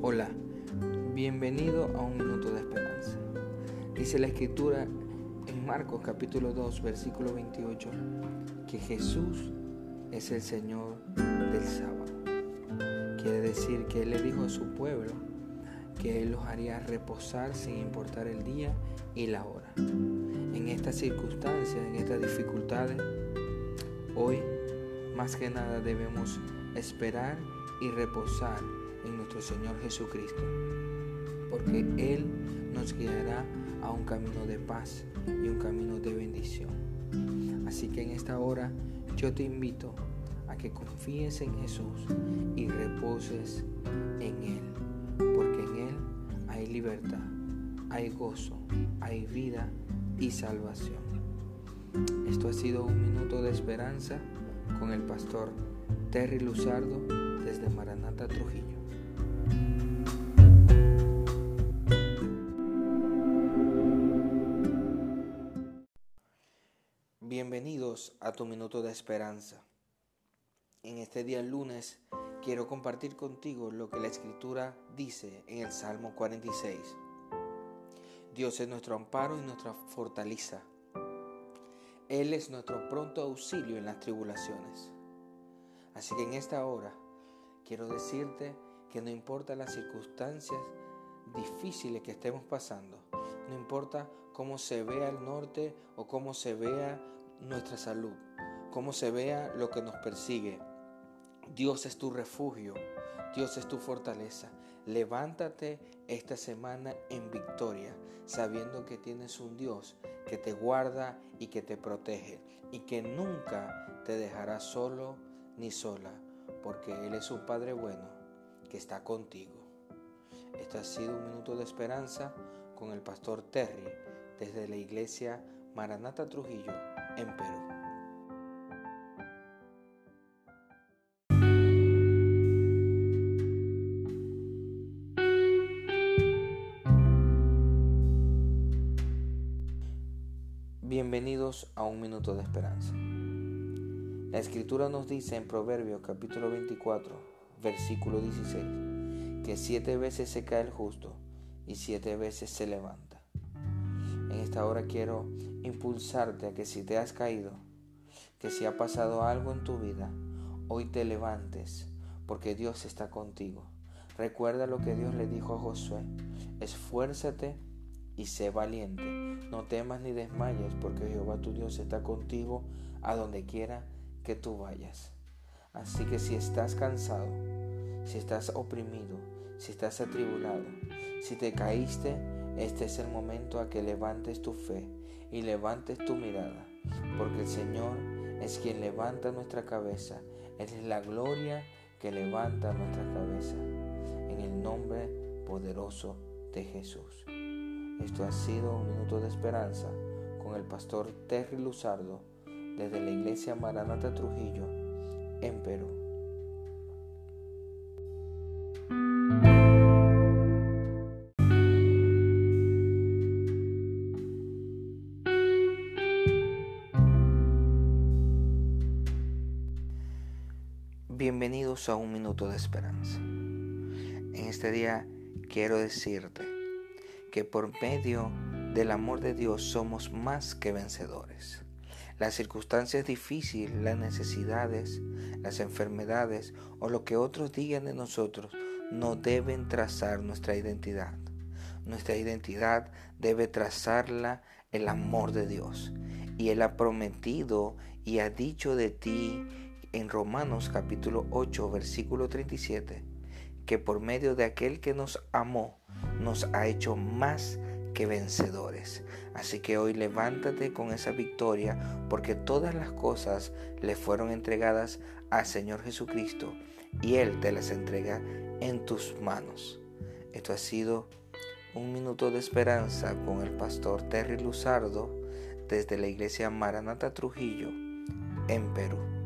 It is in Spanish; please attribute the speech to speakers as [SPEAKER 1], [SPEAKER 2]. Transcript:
[SPEAKER 1] Hola, bienvenido a un minuto de esperanza. Dice la escritura en Marcos capítulo 2 versículo 28 que Jesús es el Señor del sábado. Quiere decir que Él le dijo a su pueblo que Él los haría reposar sin importar el día y la hora. En estas circunstancias, en estas dificultades, hoy más que nada debemos esperar y reposar en nuestro Señor Jesucristo, porque Él nos guiará a un camino de paz y un camino de bendición. Así que en esta hora yo te invito a que confíes en Jesús y reposes en Él, hay libertad, hay gozo, hay vida y salvación. Esto ha sido un minuto de esperanza con el pastor Terry Luzardo desde Maranata, Trujillo. Bienvenidos a tu minuto de esperanza. En este día lunes quiero compartir contigo lo que la escritura dice en el Salmo 46. Dios es nuestro amparo y nuestra fortaleza. Él es nuestro pronto auxilio en las tribulaciones. Así que en esta hora quiero decirte que no importa las circunstancias difíciles que estemos pasando, no importa cómo se vea el norte o cómo se vea nuestra salud, cómo se vea lo que nos persigue. Dios es tu refugio, Dios es tu fortaleza. Levántate esta semana en victoria, sabiendo que tienes un Dios que te guarda y que te protege y que nunca te dejará solo ni sola, porque Él es un Padre bueno que está contigo. Este ha sido un minuto de esperanza con el pastor Terry desde la iglesia Maranata Trujillo en Perú. Bienvenidos a un minuto de esperanza. La escritura nos dice en Proverbios capítulo 24, versículo 16, que siete veces se cae el justo y siete veces se levanta. En esta hora quiero impulsarte a que si te has caído, que si ha pasado algo en tu vida, hoy te levantes, porque Dios está contigo. Recuerda lo que Dios le dijo a Josué, esfuérzate y sé valiente, no temas ni desmayes, porque Jehová tu Dios está contigo a donde quiera que tú vayas. Así que si estás cansado, si estás oprimido, si estás atribulado, si te caíste, este es el momento a que levantes tu fe y levantes tu mirada, porque el Señor es quien levanta nuestra cabeza. Es la gloria que levanta nuestra cabeza. En el nombre poderoso de Jesús. Esto ha sido un minuto de esperanza con el pastor Terry Luzardo desde la iglesia Maranata Trujillo en Perú. Bienvenidos a un minuto de esperanza. En este día quiero decirte que por medio del amor de Dios somos más que vencedores. Las circunstancias difíciles, las necesidades, las enfermedades o lo que otros digan de nosotros no deben trazar nuestra identidad. Nuestra identidad debe trazarla el amor de Dios. Y Él ha prometido y ha dicho de ti en Romanos capítulo 8 versículo 37 que por medio de aquel que nos amó nos ha hecho más que vencedores. Así que hoy levántate con esa victoria porque todas las cosas le fueron entregadas al Señor Jesucristo y Él te las entrega en tus manos. Esto ha sido un minuto de esperanza con el pastor Terry Luzardo desde la iglesia Maranata Trujillo en Perú.